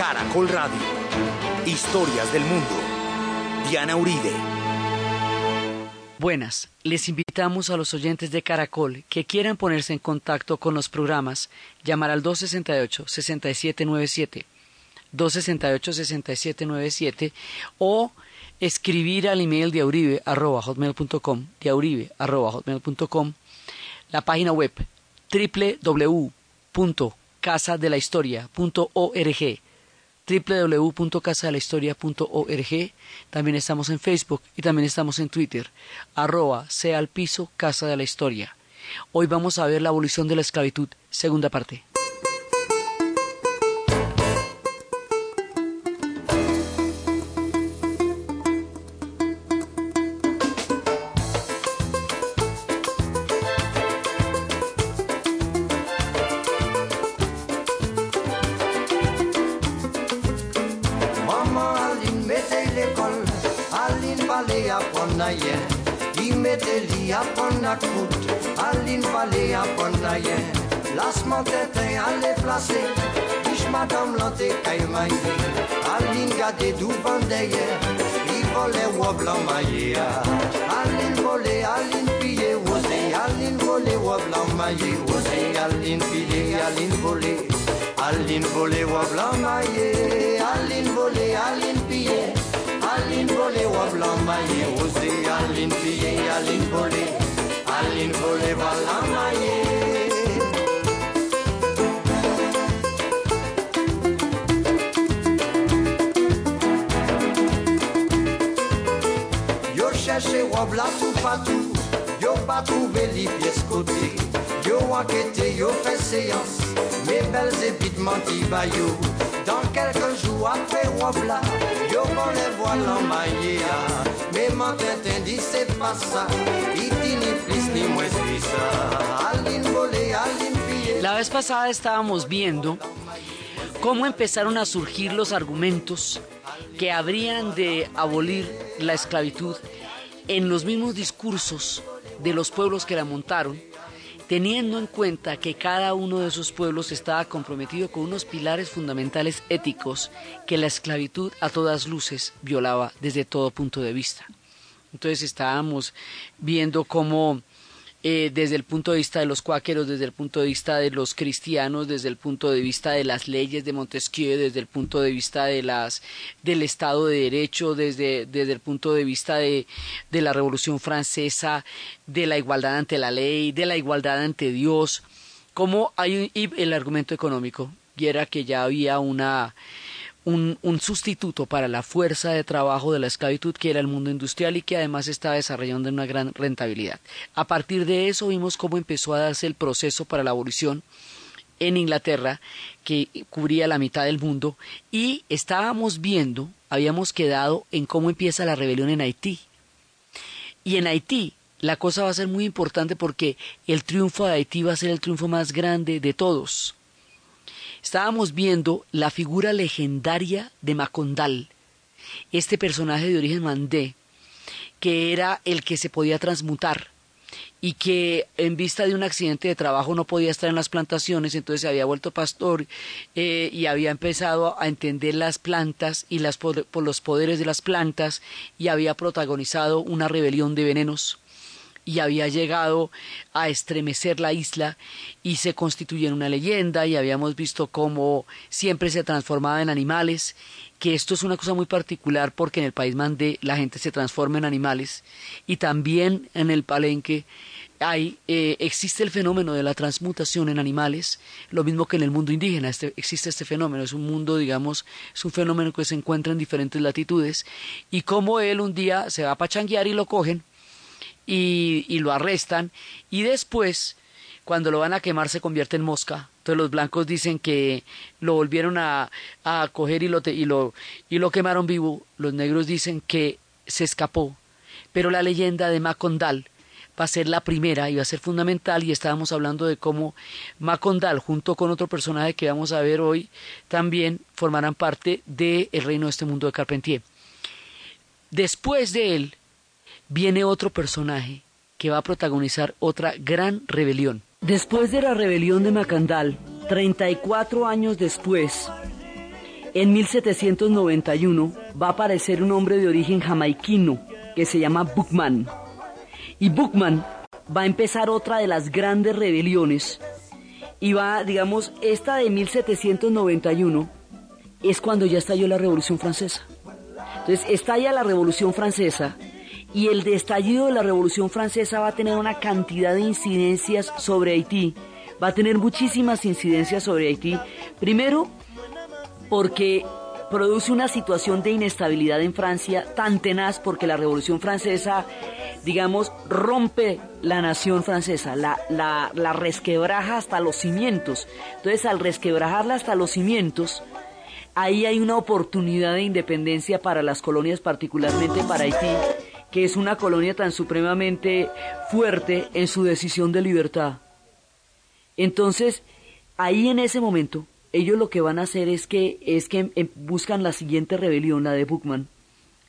Caracol Radio. Historias del mundo. Diana Uribe. Buenas, les invitamos a los oyentes de Caracol que quieran ponerse en contacto con los programas, llamar al 268-6797, 268-6797 o escribir al email diauribe.com, diauribe.com, la página web www.casadelahistoria.org www.casadelahistoria.org también estamos en Facebook y también estamos en Twitter. Arroba sea al piso Casa de la Historia. Hoy vamos a ver la abolición de la esclavitud segunda parte bandeye Il volait ou blanc maillé Aline volé, Aline pillé Osé, Aline volé ou blanc maillé Osé, Aline pillé, Aline volé Aline volé ou blanc maillé Aline volé, Aline pillé Aline volé ou blanc maillé Osé, Aline pillé, Aline La vez pasada estábamos viendo cómo empezaron a surgir los argumentos que habrían de abolir la esclavitud en los mismos discursos de los pueblos que la montaron, teniendo en cuenta que cada uno de esos pueblos estaba comprometido con unos pilares fundamentales éticos que la esclavitud a todas luces violaba desde todo punto de vista. Entonces estábamos viendo cómo eh, desde el punto de vista de los cuáqueros, desde el punto de vista de los cristianos, desde el punto de vista de las leyes de Montesquieu, desde el punto de vista de las del Estado de Derecho, desde, desde el punto de vista de, de la Revolución Francesa, de la igualdad ante la ley, de la igualdad ante Dios, como hay el argumento económico, y era que ya había una un, sustituto para la fuerza de trabajo de la esclavitud que era el mundo industrial y que además estaba desarrollando una gran rentabilidad. A partir de eso vimos cómo empezó a darse el proceso para la abolición en Inglaterra, que cubría la mitad del mundo, y estábamos viendo, habíamos quedado en cómo empieza la rebelión en Haití. Y en Haití la cosa va a ser muy importante porque el triunfo de Haití va a ser el triunfo más grande de todos estábamos viendo la figura legendaria de Macondal, este personaje de origen mandé, que era el que se podía transmutar y que en vista de un accidente de trabajo no podía estar en las plantaciones, entonces se había vuelto pastor eh, y había empezado a entender las plantas y las, por los poderes de las plantas y había protagonizado una rebelión de venenos y había llegado a estremecer la isla y se constituye en una leyenda y habíamos visto cómo siempre se transformaba en animales, que esto es una cosa muy particular porque en el país mandé la gente se transforma en animales y también en el palenque hay, eh, existe el fenómeno de la transmutación en animales, lo mismo que en el mundo indígena, este, existe este fenómeno, es un mundo, digamos, es un fenómeno que se encuentra en diferentes latitudes, y como él un día se va a pachanguear y lo cogen, y, lo arrestan y después cuando lo van a quemar se convierte en mosca. Entonces los blancos dicen que lo volvieron a, a coger y lo, y, lo, y lo quemaron vivo. Los negros dicen que se escapó. Pero la leyenda de Macondal va a ser la primera y va a ser fundamental y estábamos hablando de cómo Macondal junto con otro personaje que vamos a ver hoy también formarán parte del reino de este mundo de Carpentier. Después de él viene otro personaje que va a protagonizar otra gran rebelión. Después de la rebelión de Macandal, 34 años después, en 1791 va a aparecer un hombre de origen jamaiquino que se llama Bookman. Y Bookman va a empezar otra de las grandes rebeliones. Y va, digamos, esta de 1791 es cuando ya estalló la Revolución Francesa. Entonces, estalla la Revolución Francesa y el destallido de la Revolución Francesa va a tener una cantidad de incidencias sobre Haití. Va a tener muchísimas incidencias sobre Haití. Primero, porque produce una situación de inestabilidad en Francia tan tenaz porque la Revolución Francesa, digamos, rompe la nación francesa, la, la, la resquebraja hasta los cimientos. Entonces, al resquebrajarla hasta los cimientos, ahí hay una oportunidad de independencia para las colonias, particularmente para Haití, que es una colonia tan supremamente fuerte en su decisión de libertad. Entonces, ahí en ese momento, ellos lo que van a hacer es que, es que em, buscan la siguiente rebelión, la de Buchmann.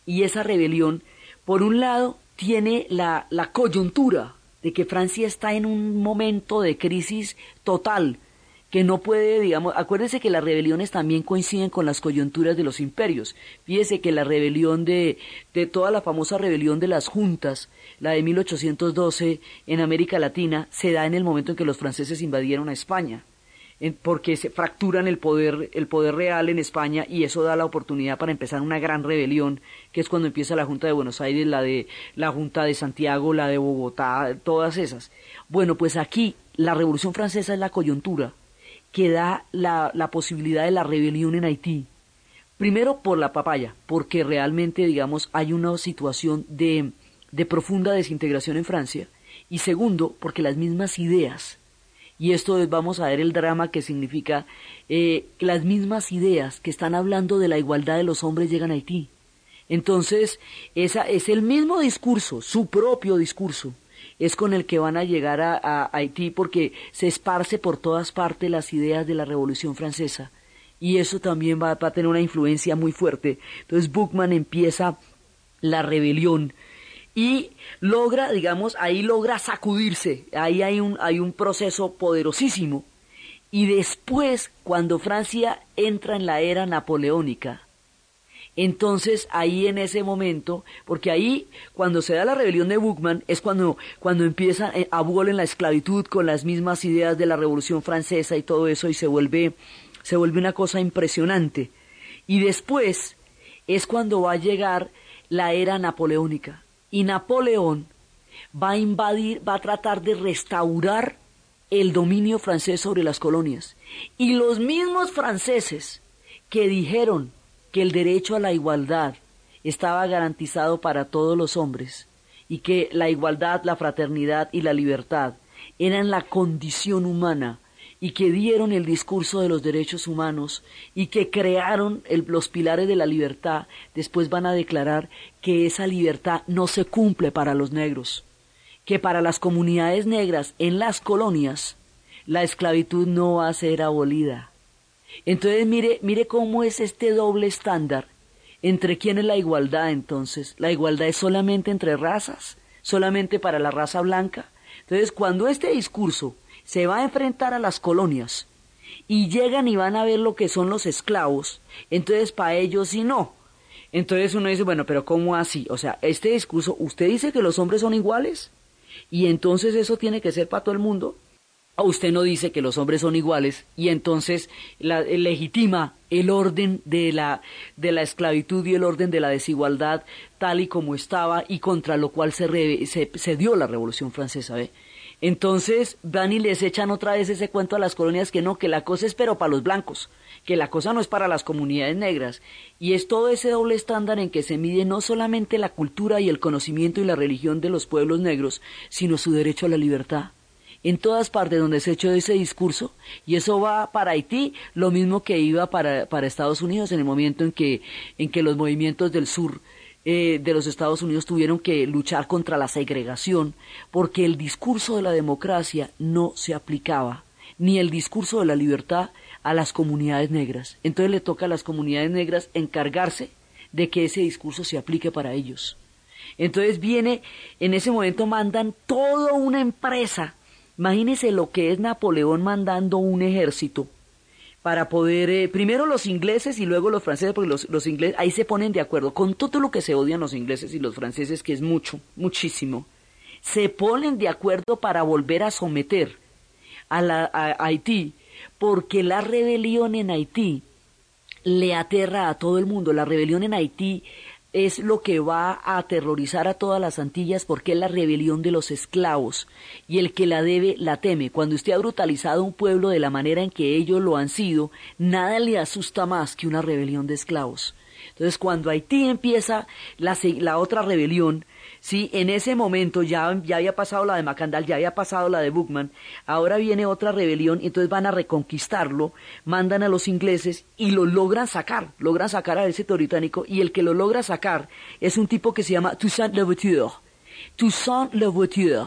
Y esa rebelión, por un lado, tiene la, la coyuntura de que Francia está en un momento de crisis total, que no puede, digamos, acuérdense que las rebeliones también coinciden con las coyunturas de los imperios. Fíjese que la rebelión de, de toda la famosa rebelión de las juntas, la de 1812 en América Latina, se da en el momento en que los franceses invadieron a España porque se fracturan el poder, el poder real en España y eso da la oportunidad para empezar una gran rebelión, que es cuando empieza la Junta de Buenos Aires, la de la Junta de Santiago, la de Bogotá, todas esas. Bueno, pues aquí la Revolución Francesa es la coyuntura que da la, posibilidad de la rebelión en Haití. Primero por la papaya, porque realmente, digamos, hay una situación de, de profunda desintegración en Francia. Y segundo, porque las mismas ideas y esto es, vamos a ver el drama que significa eh, que las mismas ideas que están hablando de la igualdad de los hombres llegan a Haití. Entonces, esa es el mismo discurso, su propio discurso, es con el que van a llegar a, Haití porque se esparce por todas partes las ideas de la Revolución Francesa. Y eso también va, a tener una influencia muy fuerte. Entonces, Buchmann empieza la rebelión y logra, digamos, ahí logra sacudirse, ahí hay un, hay un proceso poderosísimo. Y después, cuando Francia entra en la era napoleónica, entonces ahí en ese momento, porque ahí cuando se da la rebelión de Buchmann es cuando, cuando empieza, eh, abolen la esclavitud con las mismas ideas de la revolución francesa y todo eso y se vuelve, se vuelve una cosa impresionante. Y después es cuando va a llegar la era napoleónica y Napoleón va a invadir, va a tratar de restaurar el dominio francés sobre las colonias. Y los mismos franceses que dijeron que el derecho a la igualdad estaba garantizado para todos los hombres y que la igualdad, la fraternidad y la libertad eran la condición humana y que dieron el discurso de los derechos humanos y que crearon los pilares de la libertad, después van a declarar que esa libertad no se cumple para los negros, que para las comunidades negras en las colonias la esclavitud no va a ser abolida. Entonces mire, mire cómo es este doble estándar. ¿Entre quién es la igualdad entonces? ¿La igualdad es solamente entre razas? ¿Solamente para la raza blanca? Entonces cuando este discurso se va a enfrentar a las colonias y llegan y van a ver lo que son los esclavos, entonces para ellos sí no. Entonces uno dice, bueno, pero ¿cómo así? O sea, este discurso, ¿usted dice que los hombres son iguales? Y entonces eso tiene que ser para todo el mundo. Usted no dice que los hombres son iguales y entonces la, legitima el orden de la, de la esclavitud y el orden de la desigualdad tal y como estaba y contra lo cual se, se, se dio la Revolución Francesa. ¿ve? Entonces van y les echan otra vez ese cuento a las colonias que no, que la cosa es pero para los blancos, que la cosa no es para las comunidades negras. Y es todo ese doble estándar en que se mide no solamente la cultura y el conocimiento y la religión de los pueblos negros, sino su derecho a la libertad. En todas partes donde se echó ese discurso, y eso va para Haití, lo mismo que iba para, para Estados Unidos en el momento en que, en que los movimientos del sur eh, de los Estados Unidos tuvieron que luchar contra la segregación porque el discurso de la democracia no se aplicaba, ni el discurso de la libertad a las comunidades negras. Entonces le toca a las comunidades negras encargarse de que ese discurso se aplique para ellos. Entonces viene, en ese momento mandan toda una empresa. Imagínense lo que es Napoleón mandando un ejército para poder, eh, primero los ingleses y luego los franceses, porque los, los ingleses ahí se ponen de acuerdo con todo lo que se odian los ingleses y los franceses, que es mucho, muchísimo, se ponen de acuerdo para volver a someter a, la, a Haití, porque la rebelión en Haití le aterra a todo el mundo. La rebelión en Haití es lo que va a aterrorizar a todas las Antillas porque es la rebelión de los esclavos y el que la debe la teme. Cuando usted ha brutalizado un pueblo de la manera en que ellos lo han sido, nada le asusta más que una rebelión de esclavos. Entonces, cuando Haití empieza la, la otra rebelión, Sí, en ese momento ya, ya había pasado la de Macandal, ya había pasado la de Bookman, ahora viene otra rebelión entonces van a reconquistarlo, mandan a los ingleses y lo logran sacar, logran sacar a ese británico y el que lo logra sacar es un tipo que se llama Toussaint Louverture. Toussaint Louverture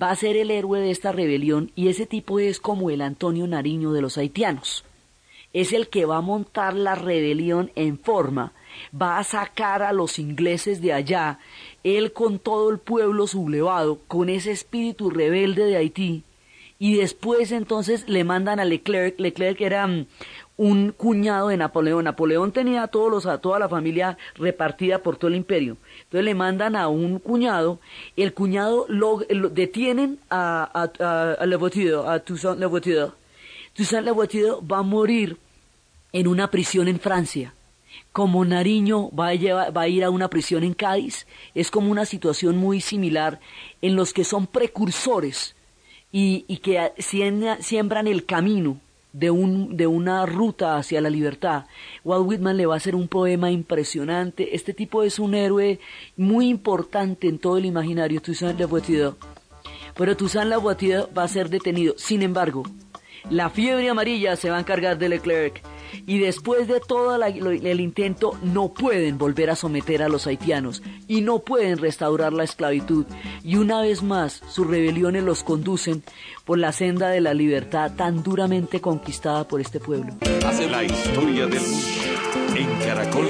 va a ser el héroe de esta rebelión y ese tipo es como el Antonio Nariño de los haitianos. Es el que va a montar la rebelión en forma va a sacar a los ingleses de allá, él con todo el pueblo sublevado, con ese espíritu rebelde de Haití, y después entonces le mandan a Leclerc, Leclerc era mm, un cuñado de Napoleón, Napoleón tenía a, todos los, a toda la familia repartida por todo el imperio, entonces le mandan a un cuñado, el cuñado lo, detienen a, a, a, a Toussaint Louverture, Toussaint Louverture va a morir en una prisión en Francia como Nariño va a, va a ir a una prisión en Cádiz, es como una situación muy similar en los que son precursores y, que siembran el camino de, un, de una ruta hacia la libertad. Walt Whitman le va a hacer un poema impresionante. Este tipo es un héroe muy importante en todo el imaginario, Toussaint Louverture. Pero Toussaint Louverture va a ser detenido. Sin embargo, la fiebre amarilla se va a encargar de Leclerc. Y después de todo el intento no pueden volver a someter a los haitianos. Y no pueden restaurar la esclavitud. Y una vez más sus rebeliones los conducen por la senda de la libertad tan duramente conquistada por este pueblo. La historia del mundo en Caracol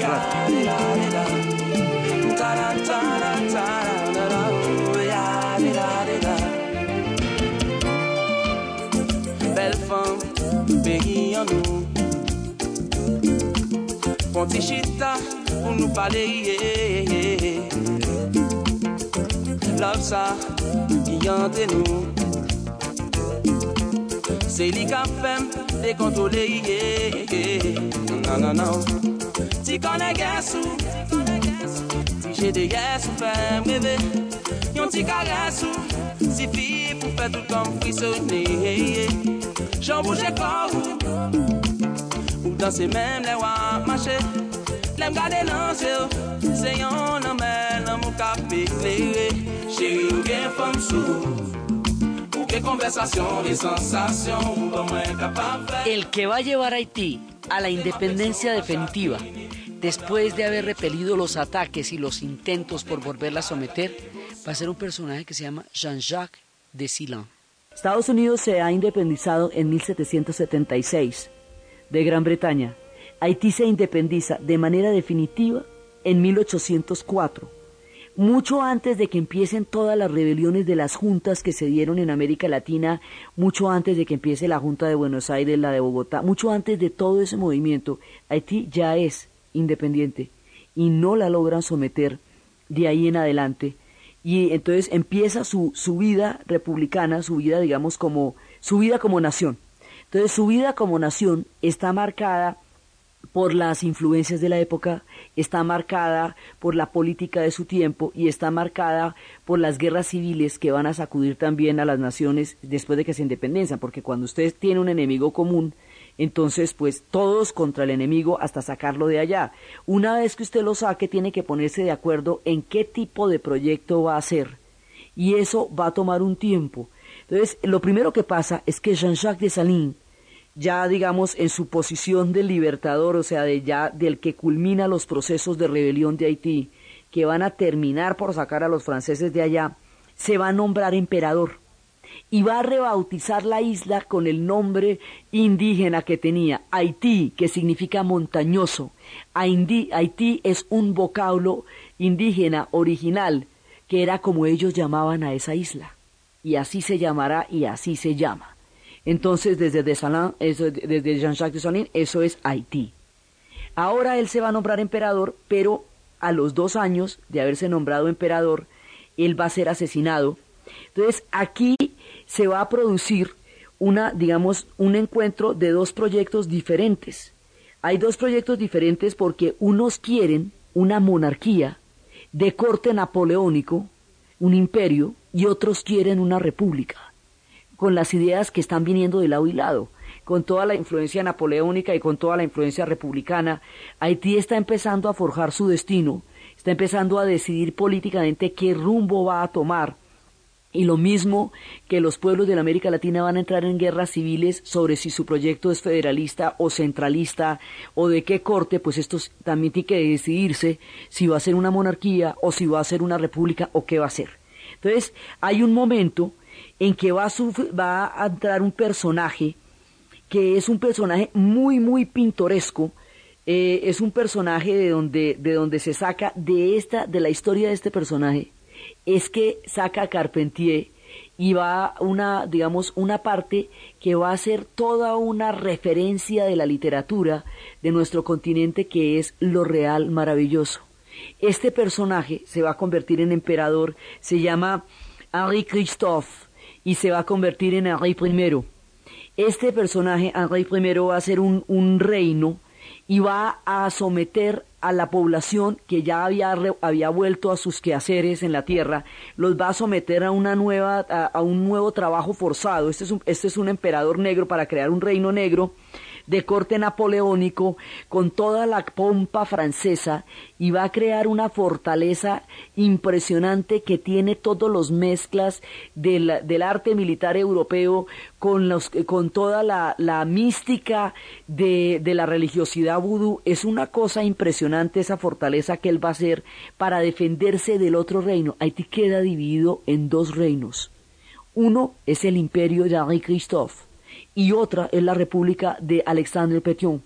Konti chita pou nou pale ye Love sa yante nou Se li ka fem de kontole ye Nan nan nan Ti kone gen sou Ti jede gen sou fem bebe Yon ti Si fi pou fe tout kon frisone Jan bouje korou Danse menm le wap mache Lem gade nan se yo Se yon nan men nan mou ka peklere Chéri ou gen fom sou Ou Ou ba mwen kapap El que va a llevar a Haití a la independencia definitiva después de haber repelido los ataques y los intentos por volverla a someter, va a ser un personaje que se llama Jean-Jacques de Silan. Estados Unidos se ha independizado en 1776 de Gran Bretaña, Haití se independiza de manera definitiva en 1804, mucho antes de que empiecen todas las rebeliones de las juntas que se dieron en América Latina, mucho antes de que empiece la Junta de Buenos Aires, la de Bogotá, mucho antes de todo ese movimiento, Haití ya es independiente y no la logran someter de ahí en adelante. Y entonces empieza su, su vida republicana, su vida, digamos, como, su vida como nación. Entonces su vida como nación está marcada por las influencias de la época, está marcada por la política de su tiempo y está marcada por las guerras civiles que van a sacudir también a las naciones después de que se independizan, porque cuando usted tiene un enemigo común, entonces pues todos contra el enemigo hasta sacarlo de allá. Una vez que usted lo saque, tiene que ponerse de acuerdo en qué tipo de proyecto va a hacer. Y eso va a tomar un tiempo. Entonces, lo primero que pasa es que Jean-Jacques Dessalines, ya digamos en su posición de libertador, o sea, de ya del que culmina los procesos de rebelión de Haití, que van a terminar por sacar a los franceses de allá, se va a nombrar emperador y va a rebautizar la isla con el nombre indígena que tenía, Haití, que significa montañoso. Haití es un vocablo indígena original, que era como ellos llamaban a esa isla y así se llamará y así se llama. Entonces, desde, eso, desde Jean-Jacques Dessalines, eso es Haití. Ahora él se va a nombrar emperador, pero a los dos años de haberse nombrado emperador, él va a ser asesinado. Entonces, aquí se va a producir una, digamos, un encuentro de dos proyectos diferentes. Hay dos proyectos diferentes porque unos quieren una monarquía de corte napoleónico, un imperio, y otros quieren una república, con las ideas que están viniendo de lado y lado, con toda la influencia napoleónica y con toda la influencia republicana. Haití está empezando a forjar su destino, está empezando a decidir políticamente qué rumbo va a tomar y lo mismo que los pueblos de la América Latina van a entrar en guerras civiles sobre si su proyecto es federalista o centralista o de qué corte, pues esto también tiene que decidirse si va a ser una monarquía o si va a ser una república o qué va a ser. Entonces, hay un momento en que va a, va a entrar un personaje que es un personaje muy, muy pintoresco, eh, es un personaje de donde, de donde se saca de esta, de la historia de este personaje, es que saca Carpentier y va una, digamos, una parte que va a ser toda una referencia de la literatura de nuestro continente que es lo real maravilloso. Este personaje se va a convertir en emperador, se llama Henri Christophe y se va a convertir en Henri I. Este personaje, Henri I, va a ser un, un reino y va a someter a la población que ya había, había vuelto a sus quehaceres en la tierra, los va a someter a, una nueva, a, un nuevo trabajo forzado. Este es, un, este es un emperador negro para crear un reino negro de corte napoleónico con toda la pompa francesa y va a crear una fortaleza impresionante que tiene todos los mezclas del, del arte militar europeo con, los, con toda la, la mística de, de, la religiosidad vudú. Es una cosa impresionante esa fortaleza que él va a hacer para defenderse del otro reino. Haití queda dividido en dos reinos. Uno es el imperio de Henri Christophe y otra es la República de Alexandre Petion.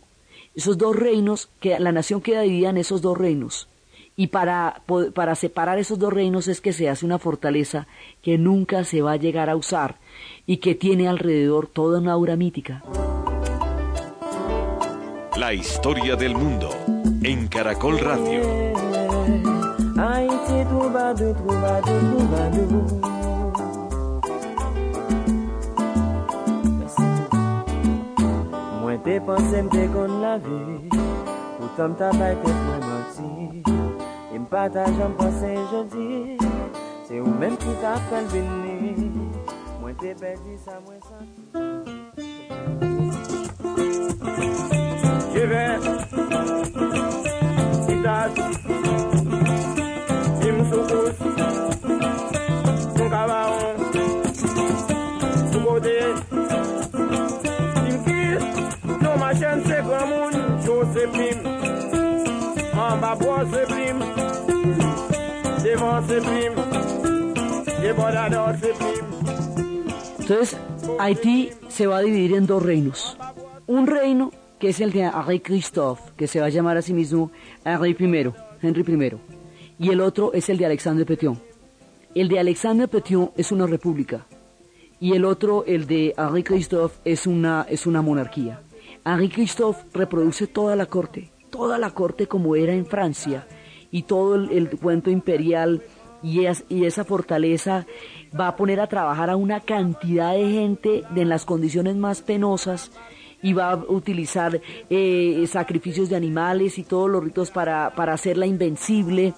Esos dos reinos, que la nación queda dividida en esos dos reinos. Y para, para separar esos dos reinos es que se hace una fortaleza que nunca se va a llegar a usar y que tiene alrededor toda una aura mítica. La historia del mundo en Caracol Radio. Mpe panse mte kon la vi Poutan mta bay pet mwen manti e Mpa ta jan panse jodi Se ou men ki ta fel vini. Mwen te pedi sa mwen santi Jeve Gitas Entonces, Haití se va a dividir en dos reinos. Un reino que es el de Henri Christophe, que se va a llamar a sí mismo Henri I, Henry I. Y el otro es el de Alexandre Petion. El de Alexandre Petion es una república. Y el otro, el de Henri Christophe, es una, es una monarquía. Henri Christophe reproduce toda la corte, toda la corte como era en Francia y todo el, cuento imperial y, y, esa fortaleza va a poner a trabajar a una cantidad de gente en las condiciones más penosas y va a utilizar eh, sacrificios de animales y todos los ritos para, para hacerla invencible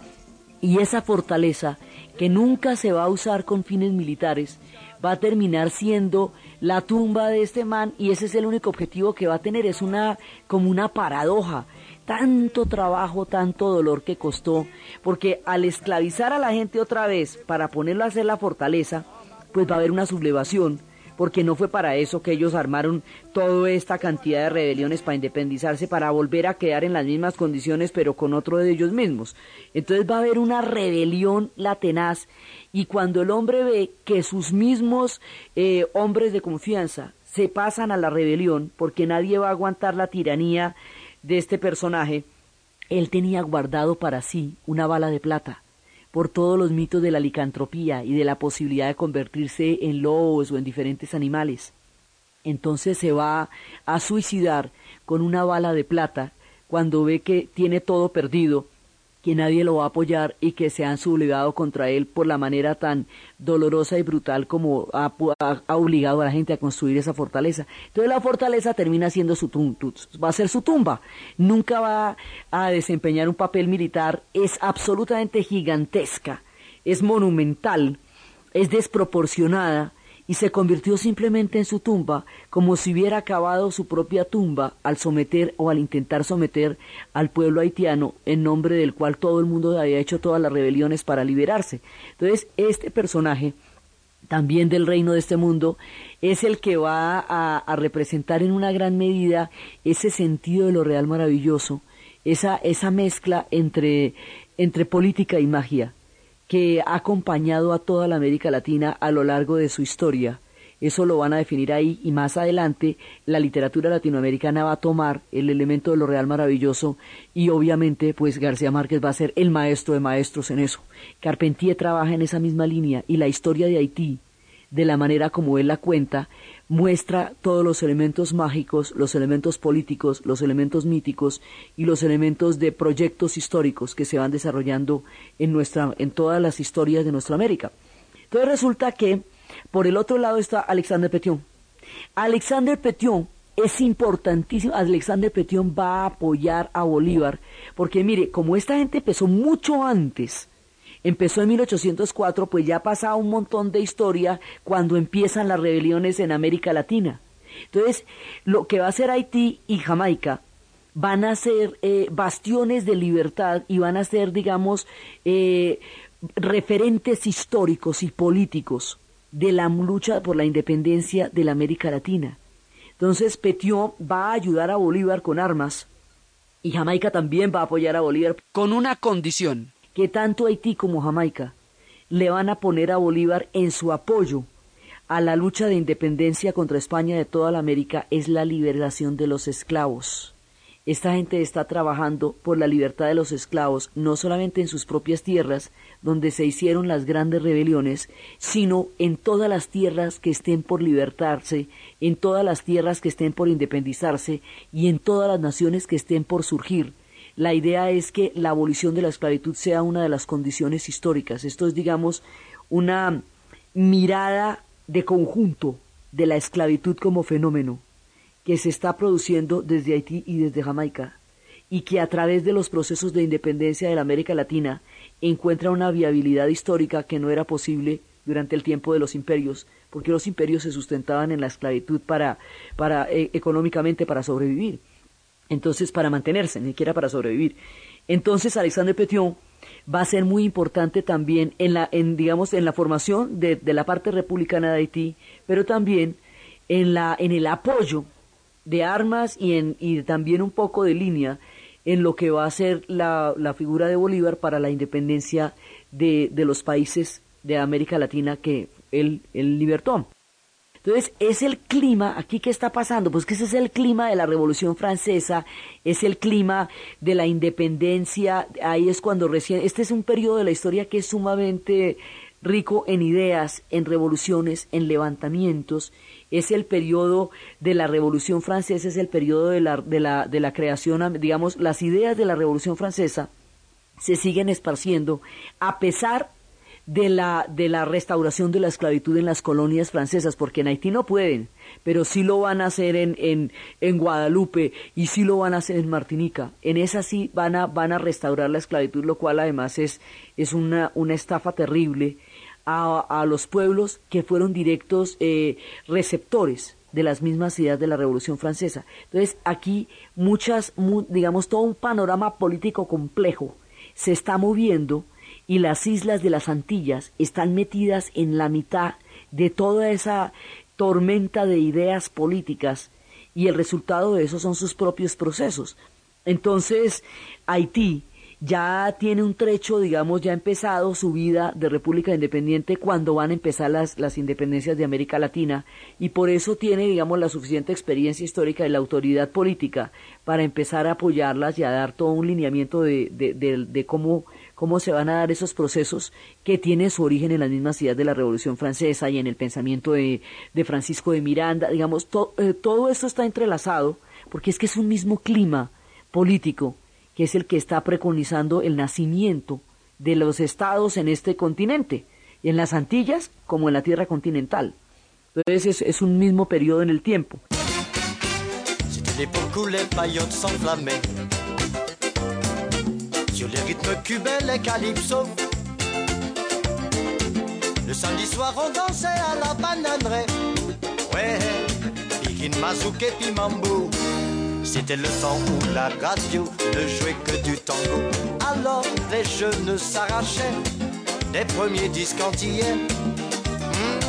y esa fortaleza que nunca se va a usar con fines militares va a terminar siendo la tumba de este man y ese es el único objetivo que va a tener, es una como una paradoja. Tanto trabajo, tanto dolor que costó, porque al esclavizar a la gente otra vez para ponerlo a hacer la fortaleza, pues va a haber una sublevación, porque no fue para eso que ellos armaron toda esta cantidad de rebeliones para independizarse, para volver a quedar en las mismas condiciones, pero con otro de ellos mismos. Entonces va a haber una rebelión la tenaz, y cuando el hombre ve que sus mismos eh, hombres de confianza se pasan a la rebelión, porque nadie va a aguantar la tiranía de este personaje, él tenía guardado para sí una bala de plata por todos los mitos de la licantropía y de la posibilidad de convertirse en lobos o en diferentes animales. entonces se va a suicidar con una bala de plata cuando ve que tiene todo perdido que nadie lo va a apoyar y que se han sublevado contra él por la manera tan dolorosa y brutal como ha, obligado a la gente a construir esa fortaleza. Entonces la fortaleza termina siendo su tumba, va a ser su tumba. Nunca va a desempeñar un papel militar, es absolutamente gigantesca, es monumental, es desproporcionada y se convirtió simplemente en su tumba, como si hubiera acabado su propia tumba al someter o al intentar someter al pueblo haitiano en nombre del cual todo el mundo había hecho todas las rebeliones para liberarse. Entonces, este personaje también del reino de este mundo, es el que va a, representar en una gran medida ese sentido de lo real maravilloso, esa, esa mezcla entre, entre política y magia, que ha acompañado a toda la América Latina a lo largo de su historia. Eso lo van a definir ahí y más adelante la literatura latinoamericana va a tomar el elemento de lo real maravilloso y obviamente pues García Márquez va a ser el maestro de maestros en eso. Carpentier trabaja en esa misma línea y la historia de Haití, de la manera como él la cuenta, muestra todos los elementos mágicos, los elementos políticos, los elementos míticos y los elementos de proyectos históricos que se van desarrollando en, nuestra, en todas las historias de nuestra América. Entonces resulta que por el otro lado está Alexander Petion. Alexander Petion es importantísimo. Alexander Petion va a apoyar a Bolívar, porque mire, como esta gente empezó mucho antes, empezó en 1804, pues ya ha pasado un montón de historia cuando empiezan las rebeliones en América Latina. Entonces, lo que va a hacer Haití y Jamaica van a ser eh, bastiones de libertad y van a ser, digamos, eh, referentes históricos y políticos de la lucha por la independencia de la América Latina. Entonces, Petión va a ayudar a Bolívar con armas y Jamaica también va a apoyar a Bolívar. Con una condición que tanto Haití como Jamaica le van a poner a Bolívar en su apoyo a la lucha de independencia contra España de toda la América es la liberación de los esclavos. Esta gente está trabajando por la libertad de los esclavos, no solamente en sus propias tierras, donde se hicieron las grandes rebeliones, sino en todas las tierras que estén por libertarse, en todas las tierras que estén por independizarse y en todas las naciones que estén por surgir la idea es que la abolición de la esclavitud sea una de las condiciones históricas. Esto es, digamos, una mirada de conjunto de la esclavitud como fenómeno que se está produciendo desde Haití y desde Jamaica y que a través de los procesos de independencia de la América Latina encuentra una viabilidad histórica que no era posible durante el tiempo de los imperios, porque los imperios se sustentaban en la esclavitud para, para eh, económicamente para sobrevivir entonces para mantenerse, ni siquiera para sobrevivir. Entonces Alexandre Petion va a ser muy importante también en la, en, digamos, en la formación de, de, la parte republicana de Haití, pero también en la, en el apoyo de armas y en, y también un poco de línea en lo que va a ser la, la figura de Bolívar para la independencia de, de los países de América Latina que él, él libertó. Entonces, es el clima, aquí qué está pasando, pues que ese es el clima de la Revolución Francesa, es el clima de la independencia, ahí es cuando recién, este es un periodo de la historia que es sumamente rico en ideas, en revoluciones, en levantamientos, es el periodo de la Revolución Francesa, es el periodo de la, de la, de la creación, digamos, las ideas de la Revolución Francesa se siguen esparciendo a pesar de la, de la restauración de la esclavitud en las colonias francesas, porque en Haití no pueden, pero sí lo van a hacer en, en, en Guadalupe y sí lo van a hacer en Martinica. En esa sí van a, van a restaurar la esclavitud, lo cual además es, es una, una estafa terrible a, a los pueblos que fueron directos eh, receptores de las mismas ideas de la Revolución Francesa. Entonces, aquí muchas, digamos, todo un panorama político complejo se está moviendo y las islas de las Antillas están metidas en la mitad de toda esa tormenta de ideas políticas y el resultado de eso son sus propios procesos. Entonces, Haití ya tiene un trecho, digamos, ya ha empezado su vida de república independiente cuando van a empezar las, las independencias de América Latina y por eso tiene, digamos, la suficiente experiencia histórica y la autoridad política para empezar a apoyarlas y a dar todo un lineamiento de, de, de, de cómo cómo se van a dar esos procesos que tienen su origen en las mismas ideas de la Revolución Francesa y en el pensamiento de, Francisco de Miranda. Digamos, eh, todo esto está entrelazado porque es que es un mismo clima político que es el que está preconizando el nacimiento de los estados en este continente, en las Antillas como en la tierra continental. Entonces es, un mismo periodo en el tiempo. Sur les rythmes cubains, les calypso. Le samedi soir, on dansait à la bananerie. Ouais, Pikin Mazouk et Pimambou. C'était le temps où la radio ne jouait que du tango. Alors les jeunes s'arrachaient des premiers disques entiers. Hmm.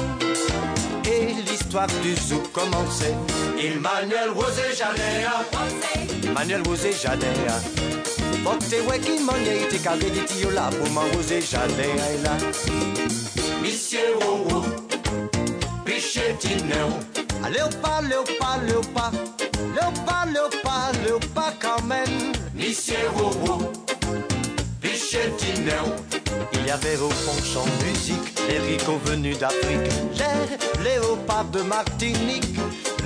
Et l'histoire du zouk commençait. Il Manuel Rosé Janea. Manuel Rosé Janea. Botte weki monyeiti kabediti yo la pou mangoze jale aila e Misye wowo, biche tineo Leopa, leopa, leopa, leopa, leopa, leopa kamen Misye wowo, biche tineo Il y avait au fond sans musique les ricots venus d'Afrique, les léopards de Martinique,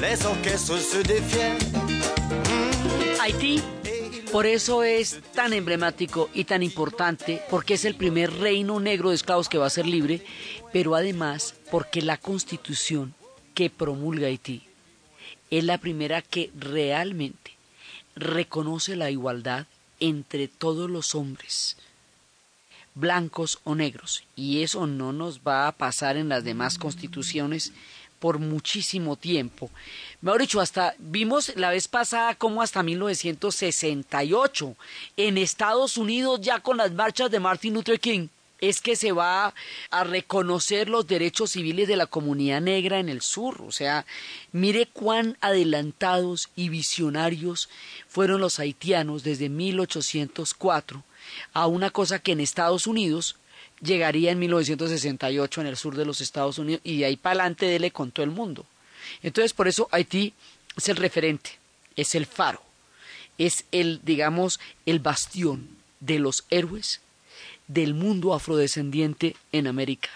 les orchestres se défiaient. Haïti. Por eso es tan emblemático y tan importante, porque es el primer reino negro de esclavos que va a ser libre, pero además porque la constitución que promulga Haití es la primera que realmente reconoce la igualdad entre todos los hombres, blancos o negros, y eso no nos va a pasar en las demás constituciones por muchísimo tiempo. Mejor dicho, hasta vimos la vez pasada como hasta 1968 en Estados Unidos ya con las marchas de Martin Luther King es que se va a reconocer los derechos civiles de la comunidad negra en el sur. O sea, mire cuán adelantados y visionarios fueron los haitianos desde 1804 a una cosa que en Estados Unidos llegaría en 1968 en el sur de los Estados Unidos y de ahí para adelante dele con todo el mundo. Entonces, por eso Haití es el referente, es el faro, es el, digamos, el bastión de los héroes del mundo afrodescendiente en América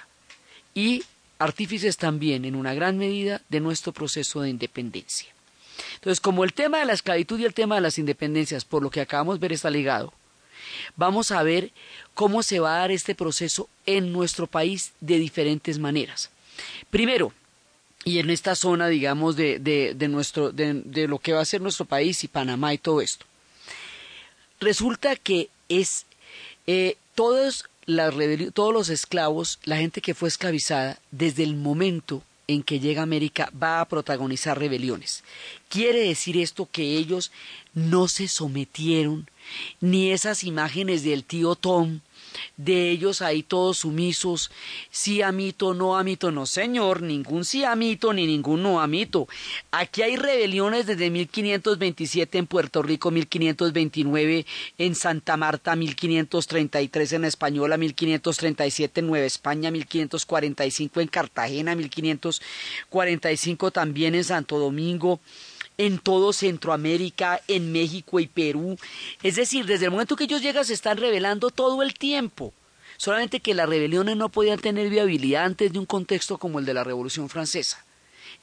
y artífices también en una gran medida de nuestro proceso de independencia. Entonces, como el tema de la esclavitud y el tema de las independencias, por lo que acabamos de ver, está ligado, vamos a ver cómo se va a dar este proceso en nuestro país de diferentes maneras. Primero, y en esta zona, digamos, de, de, nuestro, de lo que va a ser nuestro país y Panamá y todo esto, resulta que es eh, todos, todos los esclavos, la gente que fue esclavizada, desde el momento en que llega América va a protagonizar rebeliones. Quiere decir esto que ellos no se sometieron, ni esas imágenes del tío Tom, de ellos ahí todos sumisos, sí amito, no amito, no señor, ningún sí amito ni ningún no amito. Aquí hay rebeliones desde 1527 en Puerto Rico, 1529 en Santa Marta, 1533 en Española, 1537 en Nueva España, 1545 en Cartagena, 1545 también en Santo Domingo, en todo Centroamérica, en México y Perú. Es decir, desde el momento que ellos llegan se están rebelando todo el tiempo. Solamente que las rebeliones no podían tener viabilidad antes de un contexto como el de la Revolución Francesa.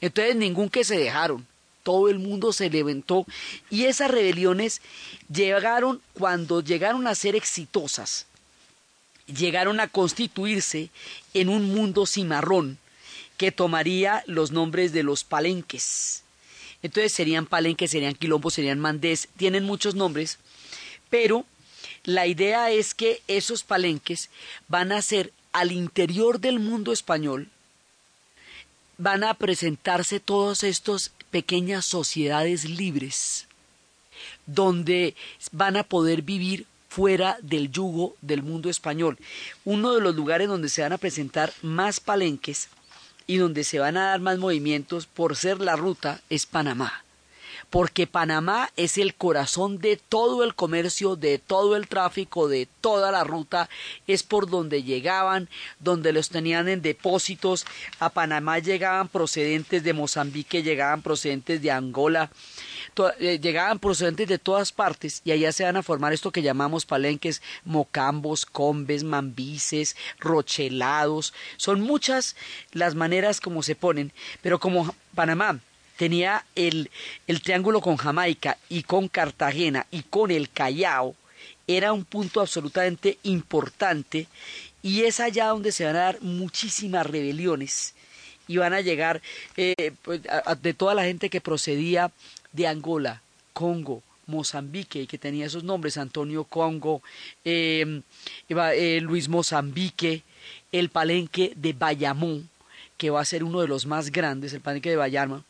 Entonces ningún que se dejaron. Todo el mundo se levantó y esas rebeliones llegaron cuando llegaron a ser exitosas. Llegaron a constituirse en un mundo cimarrón que tomaría los nombres de los palenques entonces serían palenques, serían quilombos, serían mandés, tienen muchos nombres, pero la idea es que esos palenques van a ser al interior del mundo español, van a presentarse todas estas pequeñas sociedades libres, donde van a poder vivir fuera del yugo del mundo español. Uno de los lugares donde se van a presentar más palenques y donde se van a dar más movimientos por ser la ruta es Panamá, porque Panamá es el corazón de todo el comercio, de todo el tráfico, de toda la ruta, es por donde llegaban, donde los tenían en depósitos, a Panamá llegaban procedentes de Mozambique, llegaban procedentes de Angola, eh, llegaban procedentes de todas partes y allá se van a formar esto que llamamos palenques, mocambos, combes, mambises, rochelados, son muchas las maneras como se ponen, pero como Panamá tenía el, el triángulo con Jamaica y con Cartagena y con el Callao, era un punto absolutamente importante y es allá donde se van a dar muchísimas rebeliones y van a llegar eh, pues, de toda la gente que procedía de Angola, Congo, Mozambique, y que tenía esos nombres, Antonio Congo, em, eh, Luis Mozambique, el palenque de Bayamón, que va a ser uno de los más grandes, el palenque de Bayamón,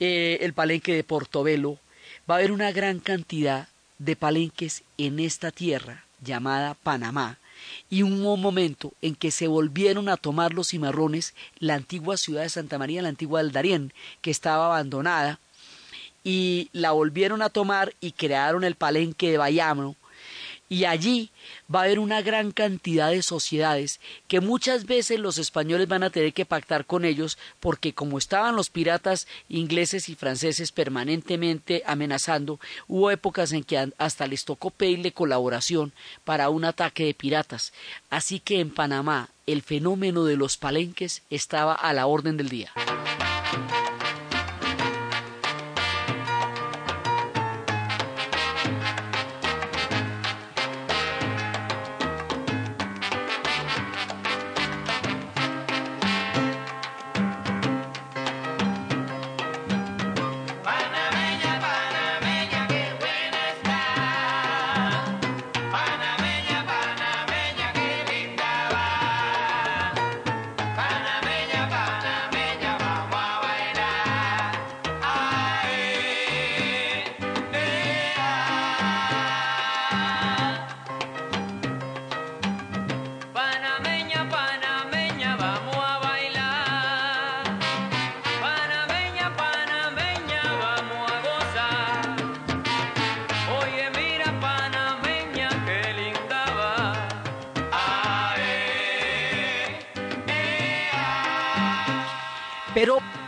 eh, el palenque de Portobelo, va a haber una gran cantidad de palenques en esta tierra llamada Panamá, y un momento en que se volvieron a tomar los cimarrones la antigua ciudad de Santa María, la antigua del Darién, que estaba abandonada, y la volvieron a tomar y crearon el palenque de Bayamo, y allí va a haber una gran cantidad de sociedades que muchas veces los españoles van a tener que pactar con ellos porque como estaban los piratas ingleses y franceses permanentemente amenazando, hubo épocas en que hasta les tocó pedirle colaboración para un ataque de piratas. Así que en Panamá el fenómeno de los palenques estaba a la orden del día.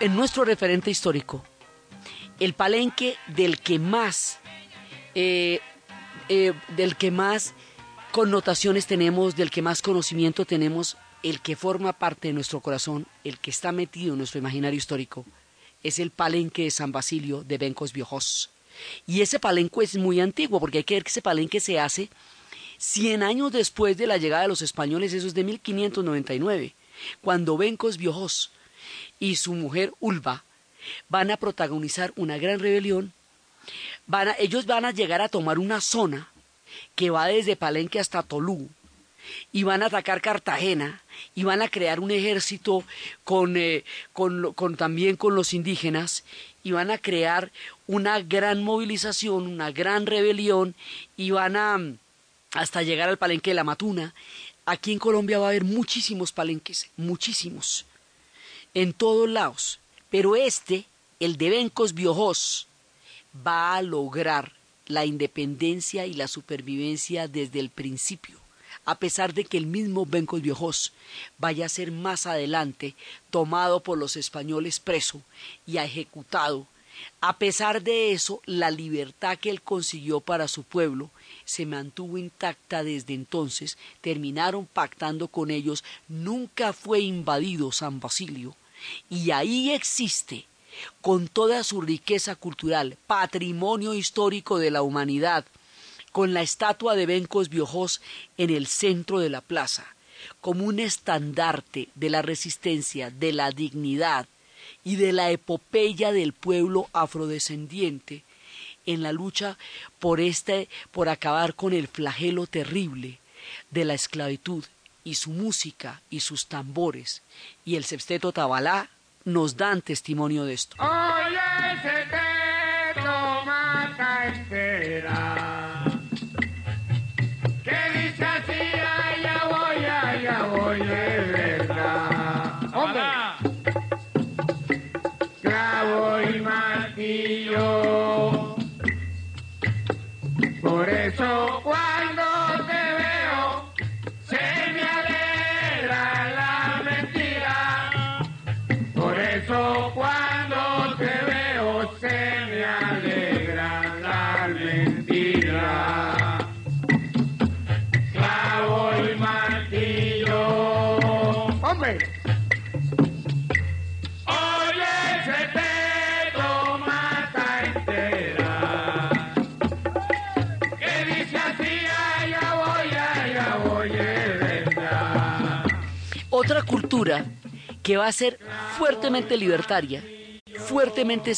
En nuestro referente histórico, el palenque del que más, eh, eh, del que más connotaciones tenemos, del que más conocimiento tenemos, el que forma parte de nuestro corazón, el que está metido en nuestro imaginario histórico, es el palenque de San Basilio de Bencos Viejos. Y ese palenque es muy antiguo, porque hay que ver que ese palenque se hace 100 años después de la llegada de los españoles, eso es de 1599, cuando Bencos Viejos y su mujer Ulva van a protagonizar una gran rebelión. Van ellos van a llegar a tomar una zona que va desde Palenque hasta Tolú y van a atacar Cartagena y van a crear un ejército con, eh, con, con, también con los indígenas y van a crear una gran movilización, una gran rebelión y van a hasta llegar al palenque de la Matuna. Aquí en Colombia va a haber muchísimos palenques, muchísimos en todos lados. Pero este, el de Bencos Biojos, va a lograr la independencia y la supervivencia desde el principio, a pesar de que el mismo Bencos Biojos vaya a ser más adelante tomado por los españoles preso y ejecutado. A pesar de eso, la libertad que él consiguió para su pueblo se mantuvo intacta desde entonces, terminaron pactando con ellos, nunca fue invadido San Basilio, y ahí existe, con toda su riqueza cultural, patrimonio histórico de la humanidad, con la estatua de Bencos Biojos en el centro de la plaza, como un estandarte de la resistencia, de la dignidad y de la epopeya del pueblo afrodescendiente en la lucha por este por acabar con el flagelo terrible de la esclavitud y su música y sus tambores y el sexteto Tabalá nos dan testimonio de esto. Que va a ser fuertemente libertaria, fuertemente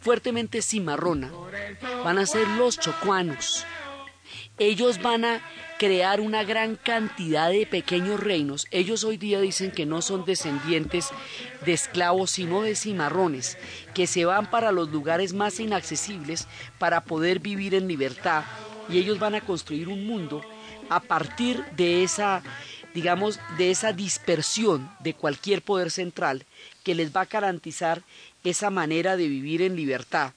fuertemente cimarrona, van a ser los chocuanos. Ellos van a crear una gran cantidad de pequeños reinos. Ellos hoy día dicen que no son descendientes de esclavos, sino de cimarrones, que se van para los lugares más inaccesibles para poder vivir en libertad. Y ellos van a construir un mundo a partir de esa, digamos, de esa dispersión de cualquier poder central que les va a garantizar esa manera de vivir en libertad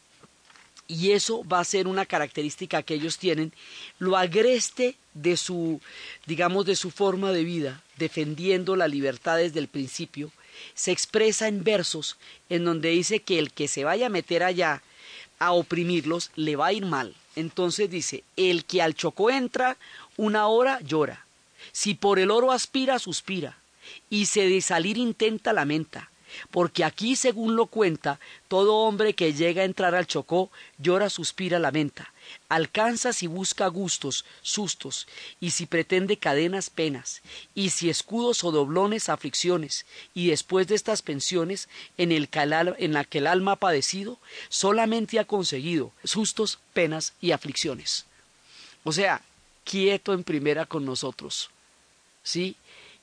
y eso va a ser una característica que ellos tienen, lo agreste de su, digamos, de su forma de vida, defendiendo la libertad desde el principio, se expresa en versos en donde dice que el que se vaya a meter allá a oprimirlos le va a ir mal. Entonces dice, el que al Chocó entra, una hora llora. Si por el oro aspira, suspira. Y se de salir intenta, lamenta porque aquí, según lo cuenta, todo hombre que llega a entrar al Chocó llora, suspira, lamenta, alcanza si busca gustos, sustos, y si pretende cadenas, penas, y si escudos o doblones, aflicciones, y después de estas pensiones, en, el en la que el alma ha padecido, solamente ha conseguido sustos, penas y aflicciones. O sea, quieto en primera con nosotros. ¿Sí?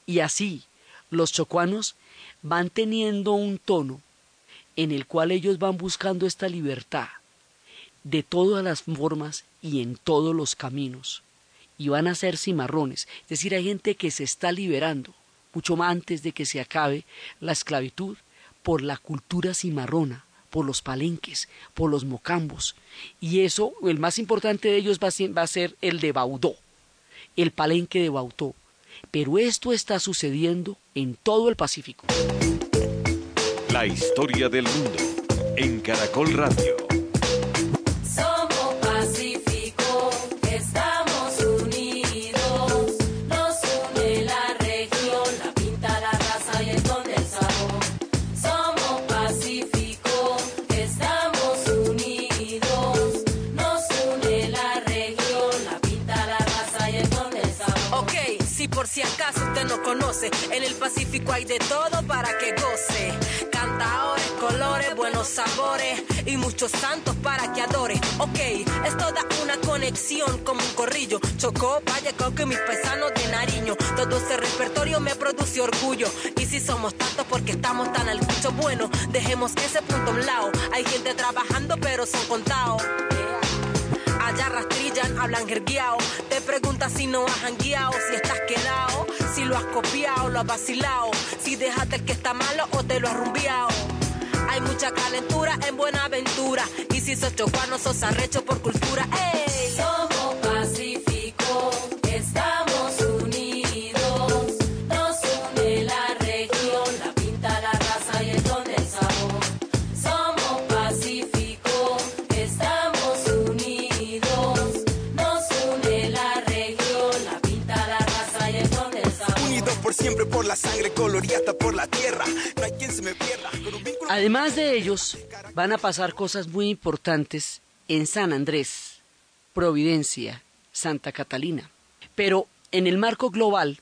Y así, los chocuanos van teniendo un tono en el cual ellos van buscando esta libertad de todas las formas y en todos los caminos. Y van a ser cimarrones. Es decir, hay gente que se está liberando, mucho más antes de que se acabe la esclavitud, por la cultura cimarrona, por los palenques, por los mocambos. Y eso, el más importante de ellos va a ser, el de Baudó, el palenque de Baudó. Pero esto está sucediendo en todo el Pacífico. La historia del mundo en Caracol Radio. En el Pacífico hay de todo para que goce. Cantaores, colores, buenos sabores y muchos santos para que adore. Ok, es toda una conexión como un corrillo. Chocó, Valle, y mis paisanos de Nariño. Todo ese repertorio me produce orgullo. Y si somos tantos porque estamos tan al cucho, bueno, dejemos ese punto a un lado. Hay gente trabajando, pero son contados allá rastrillan, hablan jergueado. Te preguntas si no has jangueado, si estás quedado, si lo has copiado, lo has vacilado, si dejaste el que está malo o te lo has rumbiado. Hay mucha calentura en buena aventura. Y si sos chocano, sos arrecho por cultura. ¡Ey! La sangre colorida por la tierra. Hay quien se me pierda. Además de ellos, van a pasar cosas muy importantes en San Andrés, Providencia, Santa Catalina. Pero en el marco global,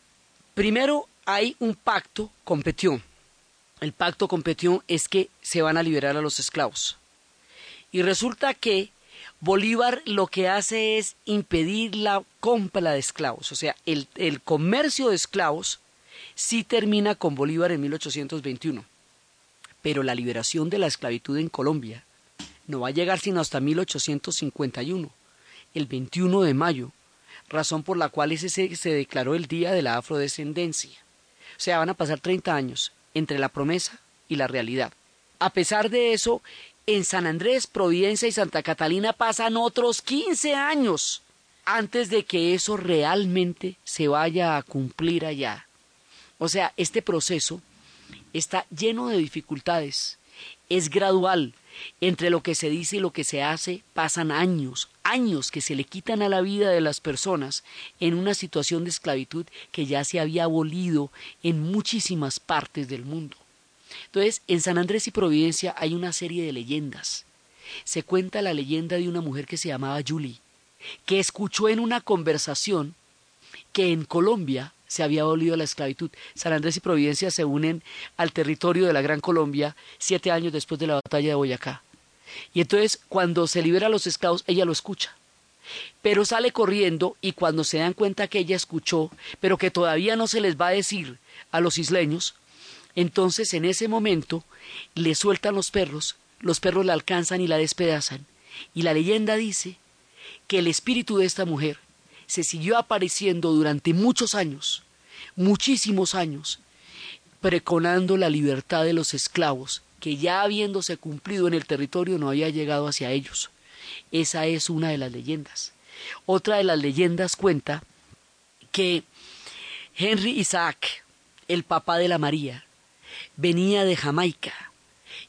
primero hay un pacto con Petión. El pacto con Petión es que se van a liberar a los esclavos. Y resulta que Bolívar lo que hace es impedir la compra de esclavos. O sea, el comercio de esclavos sí termina con Bolívar en 1821 pero la liberación de la esclavitud en Colombia no va a llegar sino hasta 1851, el 21 de mayo, razón por la cual ese se, se declaró el Día de la Afrodescendencia. O sea, van a pasar 30 años entre la promesa y la realidad. A pesar de eso, en San Andrés, Providencia y Santa Catalina pasan otros 15 años antes de que eso realmente se vaya a cumplir allá. O sea, este proceso está lleno de dificultades, es gradual. Entre lo que se dice y lo que se hace pasan años, años que se le quitan a la vida de las personas en una situación de esclavitud que ya se había abolido en muchísimas partes del mundo. Entonces, en San Andrés y Providencia hay una serie de leyendas. Se cuenta la leyenda de una mujer que se llamaba Julie, que escuchó en una conversación que en Colombia se había abolido la esclavitud. San Andrés y Providencia se unen al territorio de la Gran Colombia siete años después de la batalla de Boyacá. Y entonces cuando se libera a los esclavos, ella lo escucha. Pero sale corriendo y cuando se dan cuenta que ella escuchó, pero que todavía no se les va a decir a los isleños, entonces en ese momento le sueltan los perros, los perros la alcanzan y la despedazan. Y la leyenda dice que el espíritu de esta mujer se siguió apareciendo durante muchos años, muchísimos años, preconando la libertad de los esclavos, que ya habiéndose cumplido en el territorio no había llegado hacia ellos. Esa es una de las leyendas. Otra de las leyendas cuenta que Henry Isaac, el papá de la María, venía de Jamaica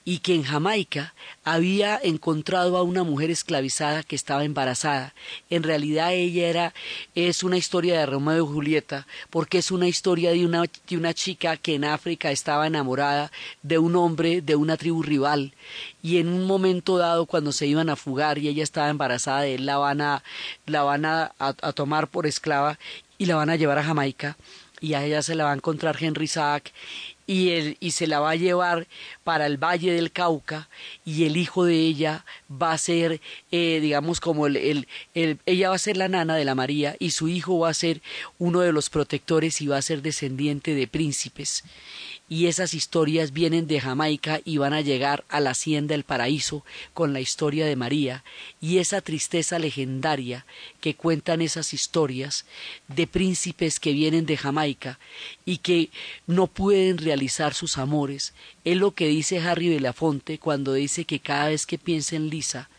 y que en Jamaica había encontrado a una mujer esclavizada que estaba embarazada. En realidad ella era es una historia de Romeo y Julieta, porque es una historia de una, de una chica que en África estaba enamorada de un hombre de una tribu rival y en un momento dado cuando se iban a fugar y ella estaba embarazada de él la van a la van a, a tomar por esclava y la van a llevar a Jamaica y a ella se la va a encontrar Henry Isaac y, él, y se la va a llevar para el Valle del Cauca y el hijo de ella va a ser, eh, digamos, como el, el, el, ella va a ser la nana de la María y su hijo va a ser uno de los protectores y va a ser descendiente de príncipes y esas historias vienen de Jamaica y van a llegar a la hacienda del paraíso con la historia de María y esa tristeza legendaria que cuentan esas historias de príncipes que vienen de Jamaica y que no pueden realizar sus amores. Es lo que dice Harry Belafonte cuando dice que cada vez que piensa en Lisa,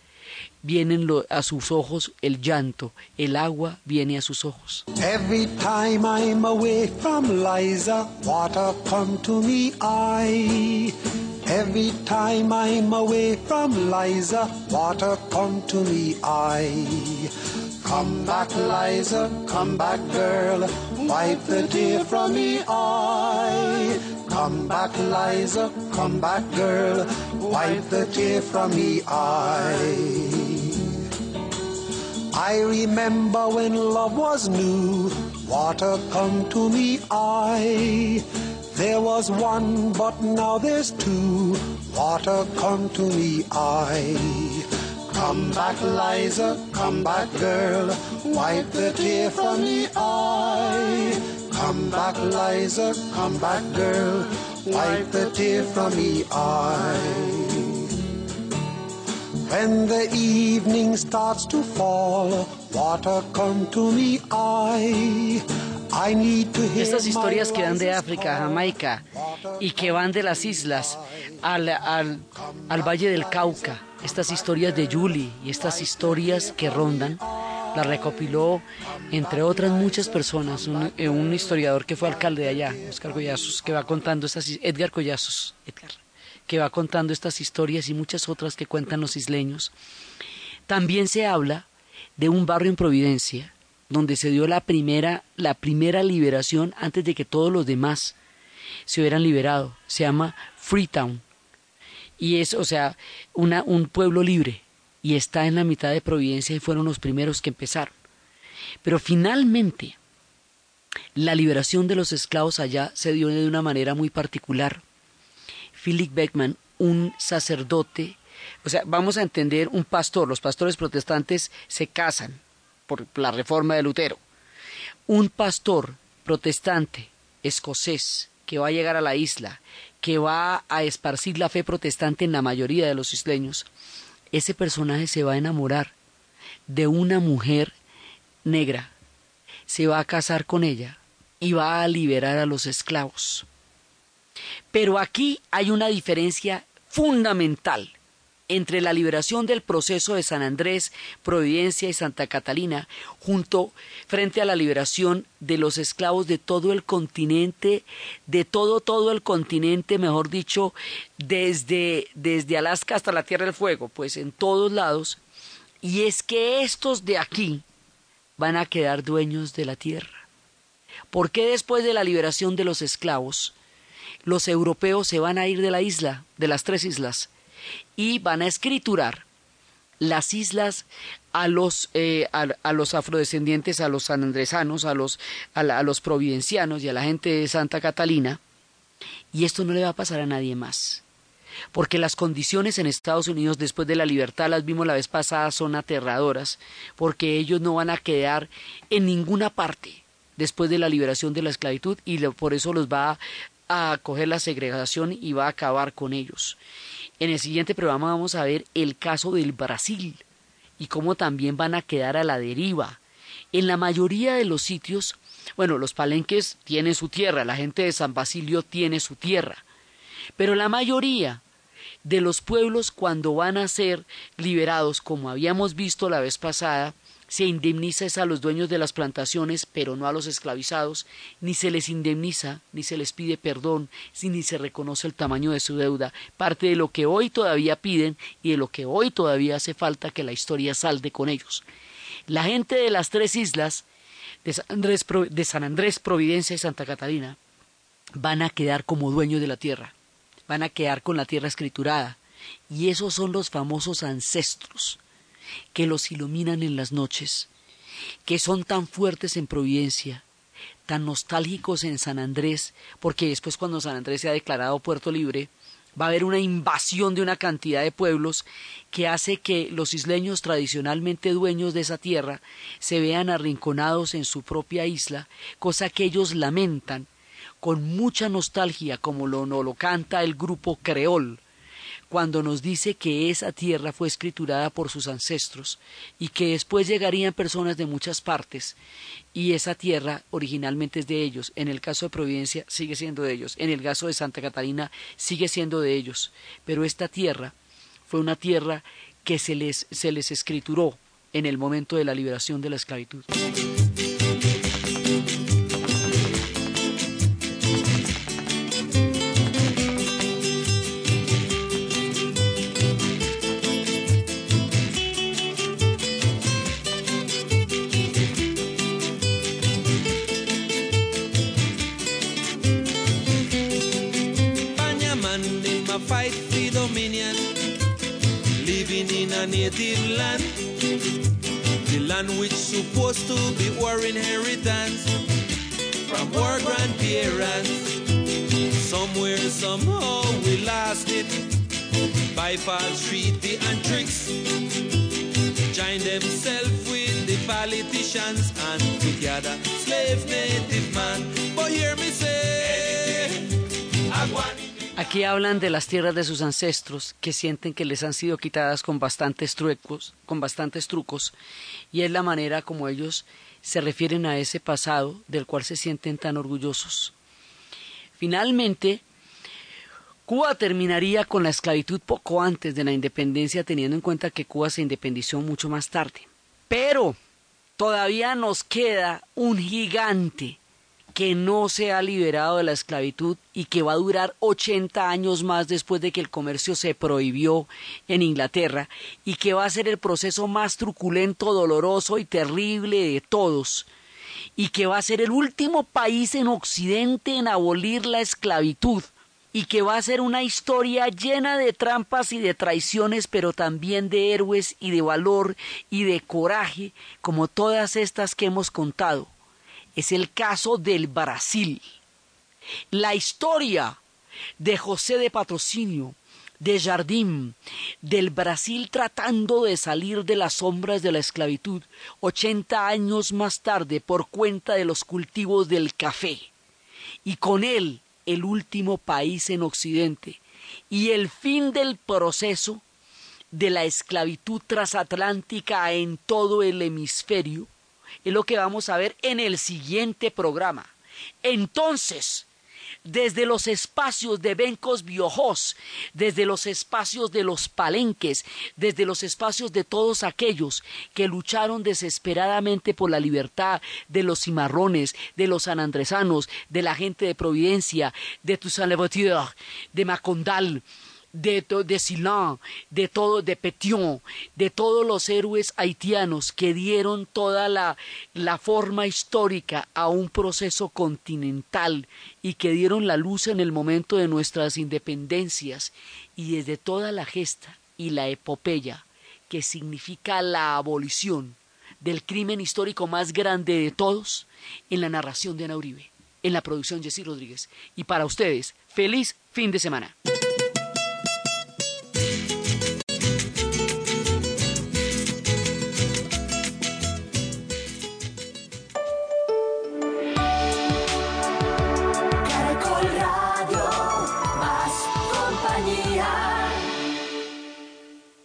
vienen lo, a sus ojos el llanto, el agua viene a sus ojos. Every time I'm away from Liza, water come to me eye. Every time I'm away from Liza, water come to me eye. Come back, Liza, come back, girl, wipe the tear from me eye. Come back, Liza, come back, girl, wipe the tear from me eye. I remember when love was new, water come to me eye. There was one, but now there's two, water come to me eye. Come back, Liza, come back, girl, wipe the tear from me eye. Come back, Liza, come back, girl, wipe the tear from me eye. When the evening starts to fall, water come to me. I need to hear Estas historias que van de África a. Jamaica y que van de las islas al, al, al Valle del Cauca, estas historias de Yuli y estas historias que rondan, las recopiló, entre otras muchas personas, un, eh, un historiador que fue alcalde de allá, Oscar Collazos, que va contando estas, Edgar Collazos, Edgar, que va contando estas historias y muchas otras que cuentan los isleños. También se habla de un barrio en Providencia, donde se dio la primera, la primera liberación antes de que todos los demás se hubieran liberado. Se llama Freetown. Y es, o sea, una, un pueblo libre. Y está en la mitad de Providencia y fueron los primeros que empezaron. Pero finalmente, la liberación de los esclavos allá se dio de una manera muy particular. Philip Beckman, un sacerdote, o sea, vamos a entender un pastor, los pastores protestantes se casan por la reforma de Lutero. Un pastor protestante escocés que va a llegar a la isla, que va a esparcir la fe protestante en la mayoría de los isleños, ese personaje se va a enamorar de una mujer negra, se va a casar con ella y va a liberar a los esclavos. Pero aquí hay una diferencia fundamental entre la liberación del proceso de San Andrés, Providencia y Santa Catalina, junto frente a la liberación de los esclavos de todo el continente, de todo, todo el continente, mejor dicho, desde, desde Alaska hasta la Tierra del Fuego, pues en todos lados, y es que estos de aquí van a quedar dueños de la tierra. ¿Por qué después de la liberación de los esclavos, los europeos se van a ir de la isla, de las tres islas, y van a escriturar las islas a los, eh, a, los afrodescendientes, a los sanandresanos, a los, a, la- a los providencianos y a la gente de Santa Catalina, y esto no le va a pasar a nadie más. Porque las condiciones en Estados Unidos después de la libertad, las vimos la vez pasada, son aterradoras, porque ellos no van a quedar en ninguna parte después de la liberación de la esclavitud y por eso los va a coger la segregación y va a acabar con ellos. En el siguiente programa vamos a ver el caso del Brasil y cómo también van a quedar a la deriva. En la mayoría de los sitios, bueno, los palenques tienen su tierra, la gente de San Basilio tiene su tierra, pero la mayoría de los pueblos cuando van a ser liberados, como habíamos visto la vez pasada, se indemniza a los dueños de las plantaciones, pero no a los esclavizados, ni se les indemniza, ni se les pide perdón, ni se reconoce el tamaño de su deuda, parte de lo que hoy todavía piden y de lo que hoy todavía hace falta que la historia salde con ellos. La gente de las tres islas, de San Andrés, de San Andrés Providencia y Santa Catalina, van a quedar como dueños de la tierra, van a quedar con la tierra escriturada, y esos son los famosos ancestros que los iluminan en las noches, que son tan fuertes en Providencia, tan nostálgicos en San Andrés, porque después cuando San Andrés sea declarado puerto libre, va a haber una invasión de una cantidad de pueblos que hace que los isleños tradicionalmente dueños de esa tierra se vean arrinconados en su propia isla, cosa que ellos lamentan con mucha nostalgia como lo, no lo canta el grupo Creol, cuando nos dice que esa tierra fue escriturada por sus ancestros y que después llegarían personas de muchas partes y esa tierra originalmente es de ellos. En el caso de Providencia sigue siendo de ellos. En el caso de Santa Catalina sigue siendo de ellos. Pero esta tierra fue una tierra que se les, se les escrituró en el momento de la liberación de la esclavitud. Fight for dominion, living in a native land, the land which supposed to be our inheritance from our grandparents. Somewhere, somehow, we lost it by false treaty and tricks. Join themselves with the politicians and together slave native man. But hear me say, Aguani. Aquí hablan de las tierras de sus ancestros que sienten que les han sido quitadas con bastantes trucos, con bastantes trucos, y es la manera como ellos se refieren a ese pasado del cual se sienten tan orgullosos. Finalmente, Cuba terminaría con la esclavitud poco antes de la independencia, teniendo en cuenta que Cuba se independizó mucho más tarde. Pero todavía nos queda un gigante que no se ha liberado de la esclavitud y que va a durar 80 años más después de que el comercio se prohibió en Inglaterra y que va a ser el proceso más truculento, doloroso y terrible de todos y que va a ser el último país en Occidente en abolir la esclavitud y que va a ser una historia llena de trampas y de traiciones, pero también de héroes y de valor y de coraje, como todas estas que hemos contado. Es el caso del Brasil. La historia de José de Patrocinio, de Jardim, del Brasil tratando de salir de las sombras de la esclavitud, ochenta años más tarde por cuenta de los cultivos del café, y con él el último país en Occidente, y el fin del proceso de la esclavitud transatlántica en todo el hemisferio, es lo que vamos a ver en el siguiente programa. Entonces, desde los espacios de Bencos Biojos, desde los espacios de los palenques, desde los espacios de todos aquellos que lucharon desesperadamente por la libertad de los cimarrones, de los sanandresanos, de la gente de Providencia, de Toussaint de Macondal, de, de Silán, de todo, de Petion, de todos los héroes haitianos que dieron toda la, la forma histórica a un proceso continental y que dieron la luz en el momento de nuestras independencias y desde toda la gesta y la epopeya que significa la abolición del crimen histórico más grande de todos en la narración de Ana Uribe, en la producción Jessy Rodríguez. Y para ustedes, feliz fin de semana.